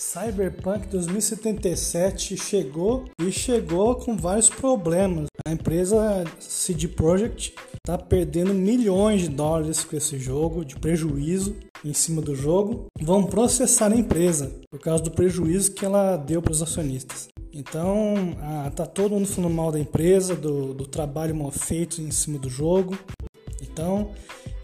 Cyberpunk 2077 chegou e chegou com vários problemas. A empresa CD Projekt está perdendo milhões de dólares com esse jogo de prejuízo em cima do jogo. Vão processar a empresa por causa do prejuízo que ela deu para os acionistas. Então, ah, tá todo mundo falando mal da empresa, do, do trabalho mal feito em cima do jogo. Então,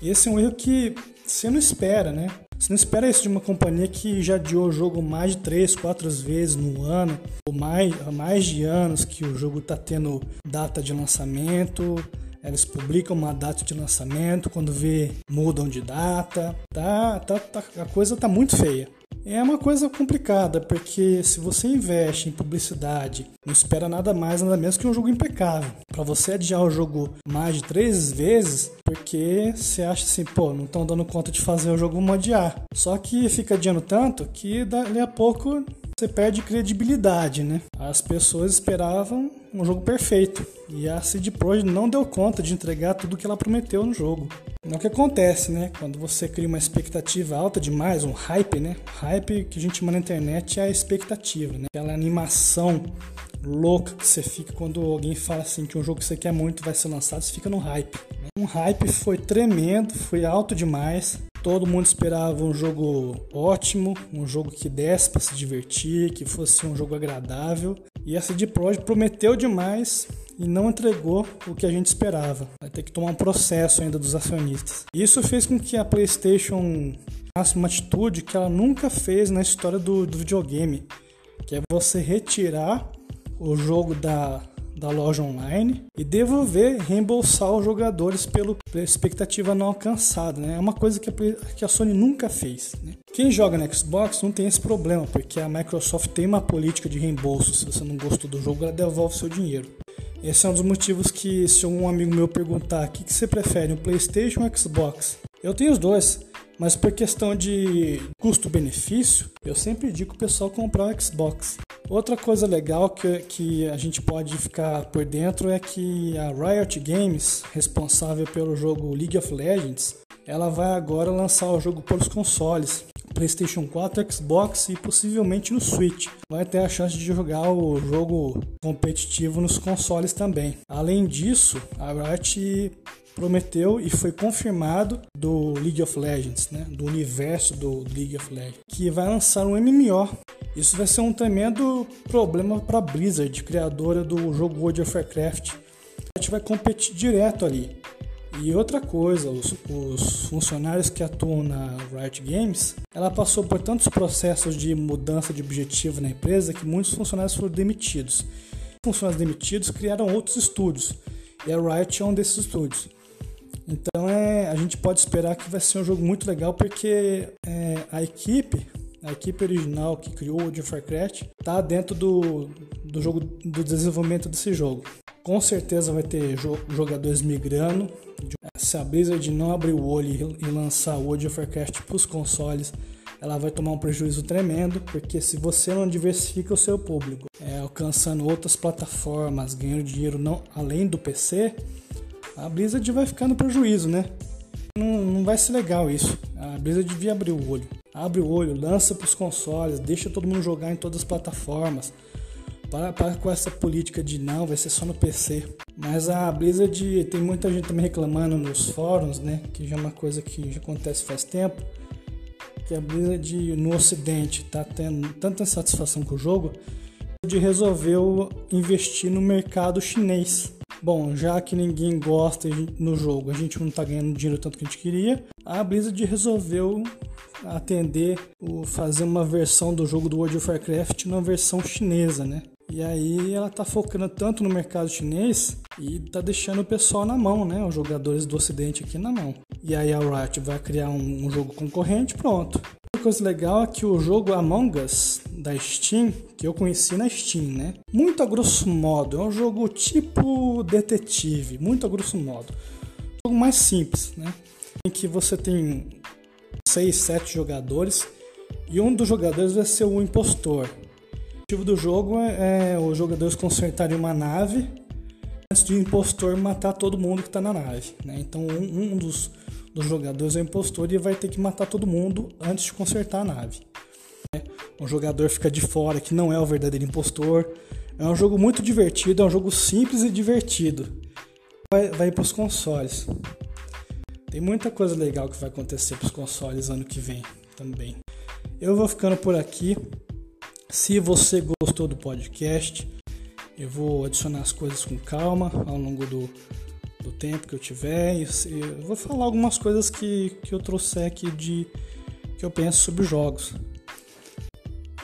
esse é um erro que você não espera, né? Você não espera isso de uma companhia que já adiou o jogo mais de 3, 4 vezes no ano, ou mais, há mais de anos que o jogo está tendo data de lançamento. Eles publicam uma data de lançamento, quando vê, mudam de data. Tá, tá, tá a coisa tá muito feia. É uma coisa complicada, porque se você investe em publicidade, não espera nada mais, nada menos que um jogo impecável. Para você adiar o jogo mais de três vezes, porque você acha assim, pô, não estão dando conta de fazer o jogo, vamos adiar. Só que fica adiando tanto que dali a pouco você perde credibilidade, né? As pessoas esperavam um jogo perfeito e a CD Projekt não deu conta de entregar tudo que ela prometeu no jogo. É o que acontece, né? Quando você cria uma expectativa alta demais, um hype, né? O hype que a gente chama na internet é a expectativa, né? Aquela animação louca que você fica quando alguém fala assim que um jogo que você quer muito vai ser lançado, você fica no hype. Né? Um hype foi tremendo, foi alto demais. Todo mundo esperava um jogo ótimo, um jogo que desse para se divertir, que fosse um jogo agradável. E a CD Projekt prometeu demais e não entregou o que a gente esperava. Vai ter que tomar um processo ainda dos acionistas. Isso fez com que a PlayStation tomasse uma atitude que ela nunca fez na história do, do videogame, que é você retirar o jogo da da loja online e devolver, reembolsar os jogadores pela expectativa não alcançada. Né? É uma coisa que a, que a Sony nunca fez. Né? Quem joga no Xbox não tem esse problema, porque a Microsoft tem uma política de reembolso. Se você não gostou do jogo, ela devolve seu dinheiro. Esse é um dos motivos que, se um amigo meu perguntar o que, que você prefere, um PlayStation ou Xbox, eu tenho os dois. Mas por questão de custo-benefício, eu sempre digo o pessoal comprar o Xbox. Outra coisa legal que, que a gente pode ficar por dentro é que a Riot Games, responsável pelo jogo League of Legends, ela vai agora lançar o jogo para os consoles. PlayStation 4, Xbox e possivelmente no Switch. Vai ter a chance de jogar o jogo competitivo nos consoles também. Além disso, a Riot prometeu e foi confirmado do League of Legends, né, do universo do League of Legends, que vai lançar um MMO. Isso vai ser um tremendo problema para Blizzard, criadora do jogo World of Warcraft. A gente vai competir direto ali. E outra coisa, os, os, funcionários que atuam na Riot Games, ela passou por tantos processos de mudança de objetivo na empresa que muitos funcionários foram demitidos. Funcionários demitidos criaram outros estúdios e a Riot é um desses estúdios. Então é, a gente pode esperar que vai ser um jogo muito legal porque é, a equipe, a equipe original que criou o of Warcraft, está dentro do, do jogo do desenvolvimento desse jogo. Com certeza vai ter jogadores migrando. Se a Blizzard não abrir o olho e lançar o World of Warcraft para os consoles, ela vai tomar um prejuízo tremendo, porque se você não diversifica o seu público, é, alcançando outras plataformas, ganhando dinheiro não além do PC, a Blizzard vai ficar no prejuízo, né? Não, não vai ser legal isso. A Blizzard devia abrir o olho. Abre o olho, lança para os consoles, deixa todo mundo jogar em todas as plataformas. Para, para com essa política de não, vai ser só no PC. Mas a Blizzard tem muita gente também reclamando nos fóruns, né? Que já é uma coisa que já acontece faz tempo. Que a Blizzard no ocidente está tendo tanta satisfação com o jogo de resolveu investir no mercado chinês. Bom, já que ninguém gosta no jogo, a gente não está ganhando dinheiro tanto que a gente queria, a Blizzard resolveu atender, o, fazer uma versão do jogo do World of Warcraft numa versão chinesa, né? E aí ela tá focando tanto no mercado chinês e tá deixando o pessoal na mão, né? Os jogadores do ocidente aqui na mão. E aí a Riot vai criar um, um jogo concorrente, pronto coisa legal é que o jogo Among Us da Steam, que eu conheci na Steam, né? Muito a grosso modo, é um jogo tipo detetive, muito a grosso modo. Um jogo mais simples, né? Em que você tem 6, 7 jogadores e um dos jogadores vai ser o impostor. O objetivo do jogo é, é os jogadores consertarem uma nave antes de o impostor matar todo mundo que está na nave. Né? Então um, um dos dos jogadores é o impostor e vai ter que matar todo mundo antes de consertar a nave. um jogador fica de fora que não é o verdadeiro impostor. É um jogo muito divertido, é um jogo simples e divertido. Vai, vai para os consoles. Tem muita coisa legal que vai acontecer para os consoles ano que vem também. Eu vou ficando por aqui. Se você gostou do podcast, eu vou adicionar as coisas com calma ao longo do, do tempo que eu tiver. Eu vou falar algumas coisas que, que eu trouxe aqui de que eu penso sobre jogos.